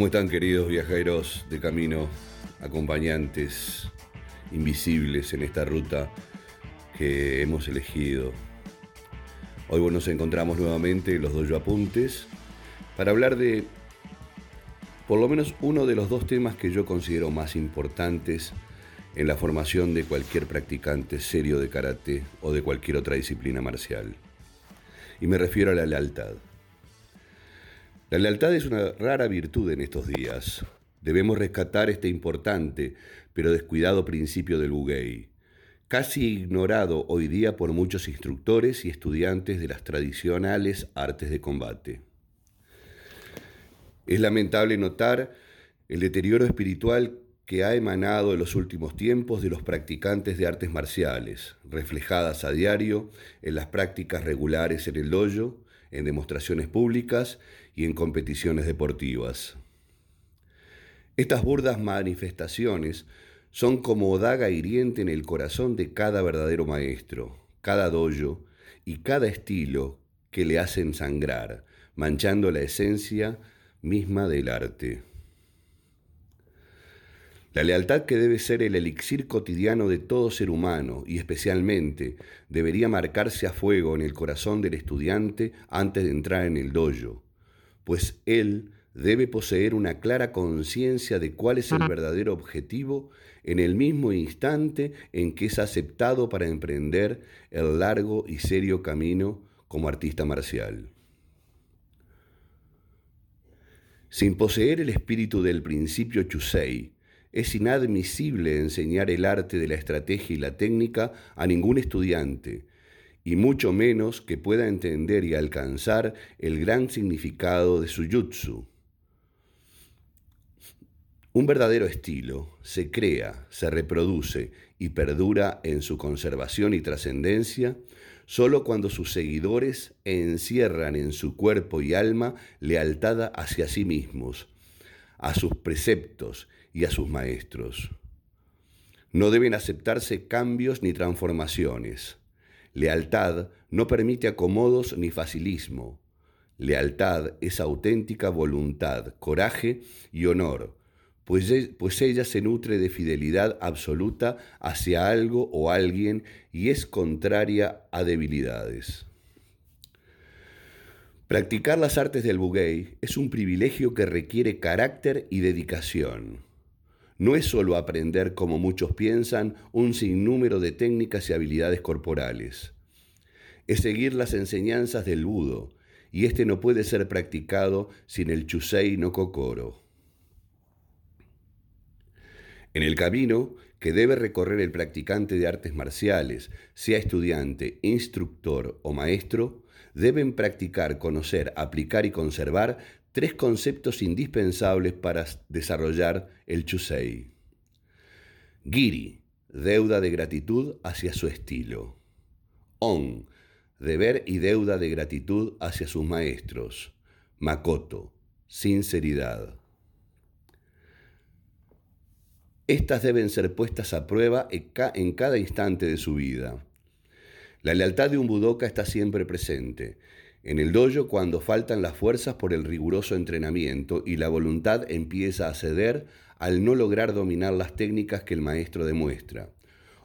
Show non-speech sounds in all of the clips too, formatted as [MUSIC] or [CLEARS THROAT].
¿Cómo están queridos viajeros de camino, acompañantes invisibles en esta ruta que hemos elegido? Hoy nos encontramos nuevamente los Dojo Apuntes para hablar de por lo menos uno de los dos temas que yo considero más importantes en la formación de cualquier practicante serio de karate o de cualquier otra disciplina marcial. Y me refiero a la lealtad. La lealtad es una rara virtud en estos días. Debemos rescatar este importante pero descuidado principio del Bugei, casi ignorado hoy día por muchos instructores y estudiantes de las tradicionales artes de combate. Es lamentable notar el deterioro espiritual que ha emanado en los últimos tiempos de los practicantes de artes marciales, reflejadas a diario en las prácticas regulares en el dojo, en demostraciones públicas y en competiciones deportivas. Estas burdas manifestaciones son como daga hiriente en el corazón de cada verdadero maestro, cada dojo y cada estilo que le hacen sangrar, manchando la esencia misma del arte. La lealtad que debe ser el elixir cotidiano de todo ser humano y especialmente debería marcarse a fuego en el corazón del estudiante antes de entrar en el dojo, pues él debe poseer una clara conciencia de cuál es el verdadero objetivo en el mismo instante en que es aceptado para emprender el largo y serio camino como artista marcial. Sin poseer el espíritu del principio Chusei, es inadmisible enseñar el arte de la estrategia y la técnica a ningún estudiante, y mucho menos que pueda entender y alcanzar el gran significado de su jutsu. Un verdadero estilo se crea, se reproduce y perdura en su conservación y trascendencia solo cuando sus seguidores encierran en su cuerpo y alma lealtad hacia sí mismos, a sus preceptos y a sus maestros. No deben aceptarse cambios ni transformaciones. Lealtad no permite acomodos ni facilismo. Lealtad es auténtica voluntad, coraje y honor, pues, e, pues, ella se nutre de fidelidad absoluta hacia algo o alguien y es contraria a debilidades. Practicar las artes del buguey es un privilegio que requiere carácter y dedicación. No es solo aprender, como muchos piensan, un sinnúmero de técnicas y habilidades corporales. Es seguir las enseñanzas del budo, y este no puede ser practicado sin el chusei no kokoro. En el camino que debe recorrer el practicante de artes marciales, sea estudiante, instructor o maestro, deben practicar, conocer, aplicar y conservar tres conceptos indispensables para desarrollar el Chusei. Giri, deuda de gratitud hacia su estilo. On, deber y deuda de gratitud hacia sus maestros. Makoto, sinceridad. Estas deben ser puestas a prueba en cada instante de su vida. La lealtad de un budoka está siempre presente. En el dojo cuando faltan las fuerzas por el riguroso entrenamiento y la voluntad empieza a ceder al no lograr dominar las técnicas que el maestro demuestra,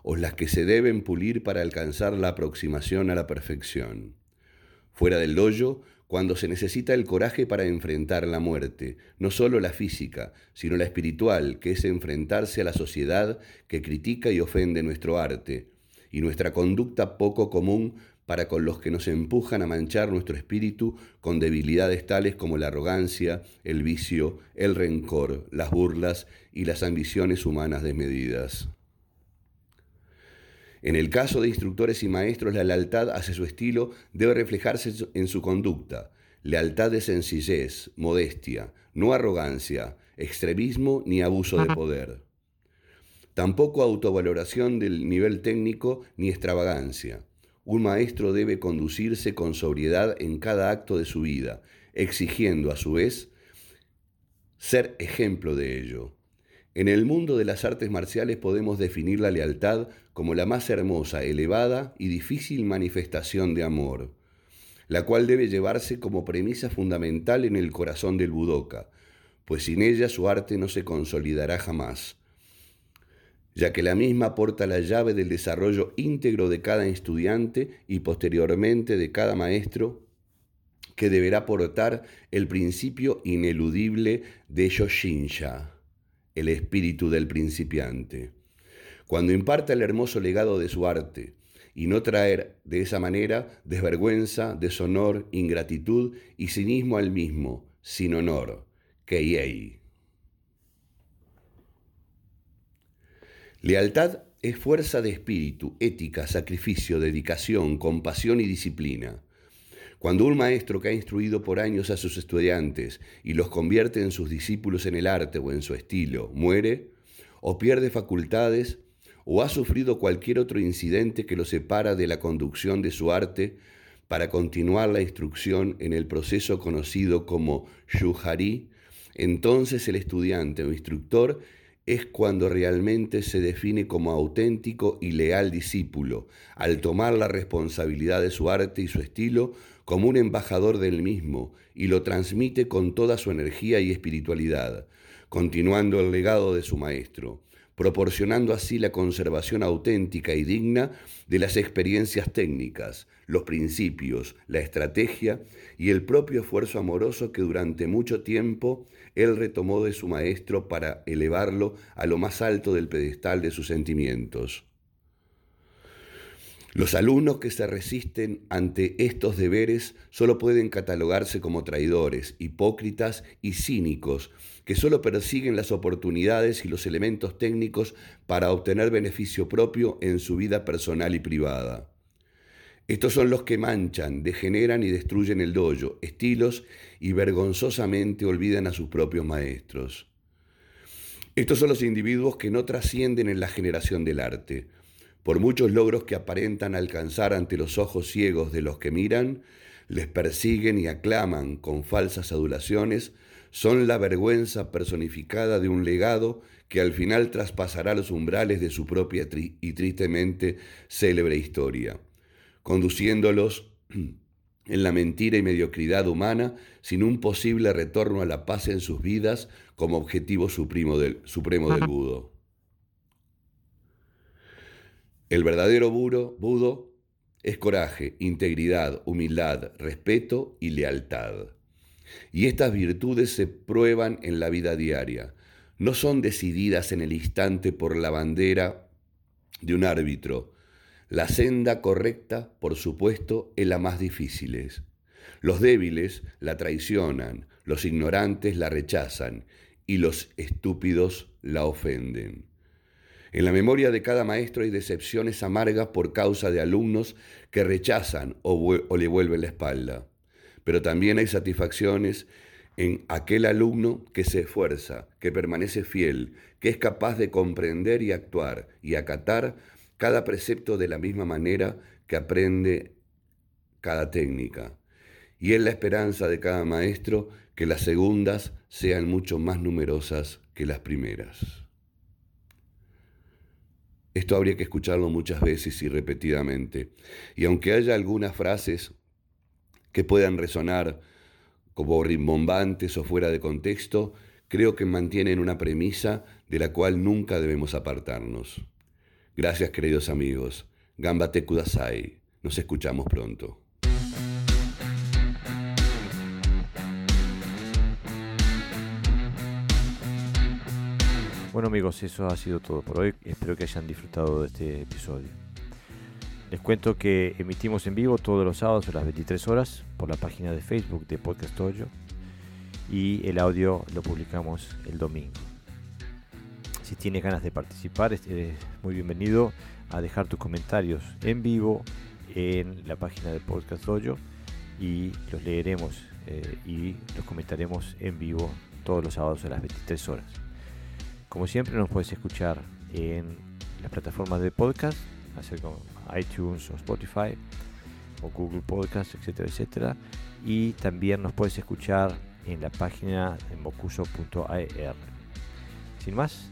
o las que se deben pulir para alcanzar la aproximación a la perfección. Fuera del dojo, cuando se necesita el coraje para enfrentar la muerte, no solo la física, sino la espiritual, que es enfrentarse a la sociedad que critica y ofende nuestro arte, y nuestra conducta poco común para con los que nos empujan a manchar nuestro espíritu con debilidades tales como la arrogancia, el vicio, el rencor, las burlas y las ambiciones humanas desmedidas. En el caso de instructores y maestros, la lealtad hacia su estilo debe reflejarse en su conducta. Lealtad de sencillez, modestia, no arrogancia, extremismo ni abuso de poder. Tampoco autovaloración del nivel técnico ni extravagancia. Un maestro debe conducirse con sobriedad en cada acto de su vida, exigiendo a su vez ser ejemplo de ello. En el mundo de las artes marciales podemos definir la lealtad como la más hermosa, elevada y difícil manifestación de amor, la cual debe llevarse como premisa fundamental en el corazón del budoka, pues sin ella su arte no se consolidará jamás, ya que la misma aporta la llave del desarrollo íntegro de cada estudiante y posteriormente de cada maestro que deberá aportar el principio ineludible de Yoshinsha, el espíritu del principiante. Cuando imparta el hermoso legado de su arte, y no traer de esa manera desvergüenza, deshonor, ingratitud y cinismo al mismo, sin honor, que Lealtad es fuerza de espíritu, ética, sacrificio, dedicación, compasión y disciplina. Cuando un maestro que ha instruido por años a sus estudiantes y los convierte en sus discípulos en el arte o en su estilo, muere, o pierde facultades, o ha sufrido cualquier otro incidente que lo separa de la conducción de su arte para continuar la instrucción en el proceso conocido como Yuhari, entonces el estudiante o instructor es cuando realmente se define como auténtico y leal discípulo, al tomar la responsabilidad de su arte y su estilo como un embajador del mismo y lo transmite con toda su energía y espiritualidad, continuando el legado de su maestro proporcionando así la conservación auténtica y digna de las experiencias técnicas, los principios, la estrategia y el propio esfuerzo amoroso que durante mucho tiempo él retomó de su maestro para elevarlo a lo más alto del pedestal de sus sentimientos. Los alumnos que se resisten ante estos deberes solo pueden catalogarse como traidores, hipócritas y cínicos, que solo persiguen las oportunidades y los elementos técnicos para obtener beneficio propio en su vida personal y privada. Estos son los que manchan, degeneran y destruyen el dojo, estilos y vergonzosamente olvidan a sus propios maestros. Estos son los individuos que no trascienden en la generación del arte, por muchos logros que aparentan alcanzar ante los ojos ciegos de los que miran, les persiguen y aclaman con falsas adulaciones, son la vergüenza personificada de un legado que al final traspasará los umbrales de su propia y tristemente célebre historia, conduciéndolos [CLEARS THROAT] en la mentira y mediocridad humana sin un posible retorno a la paz en sus vidas como objetivo supremo del, supremo del Budo. El verdadero budo es coraje, integridad, humildad, respeto y lealtad. Y estas virtudes se prueban en la vida diaria. No son decididas en el instante por la bandera de un árbitro. La senda correcta, por supuesto, es la más difícil. Los débiles la traicionan, los ignorantes la rechazan y los estúpidos la ofenden. En la memoria de cada maestro hay decepciones amargas por causa de alumnos que rechazan o, le vuelven la espalda. Pero también hay satisfacciones en aquel alumno que se esfuerza, que permanece fiel, que es capaz de comprender y actuar y acatar cada precepto de la misma manera que aprende cada técnica. Y es la esperanza de cada maestro que las segundas sean mucho más numerosas que las primeras. Esto habría que escucharlo muchas veces y repetidamente. Y aunque haya algunas frases que puedan resonar como rimbombantes o fuera de contexto, creo que mantienen una premisa de la cual nunca debemos apartarnos. Gracias, queridos amigos. Gambate Kudasai. Nos escuchamos pronto. Bueno amigos, eso ha sido todo por hoy. Espero que hayan disfrutado de este episodio. Les cuento que emitimos en vivo todos los sábados a las 23 horas por la página de Facebook de Podcast Toyo y el audio lo publicamos el domingo. Si tienes ganas de participar, eres muy bienvenido a dejar tus comentarios en vivo en la página de Podcast Dojo y los leeremos eh, y los comentaremos en vivo todos los sábados a las 23 horas. Como siempre nos puedes escuchar en las plataformas de podcast, así como iTunes o Spotify o Google Podcast, etcétera, etcétera. Y también nos puedes escuchar en la página de mocuso.ar. Sin más,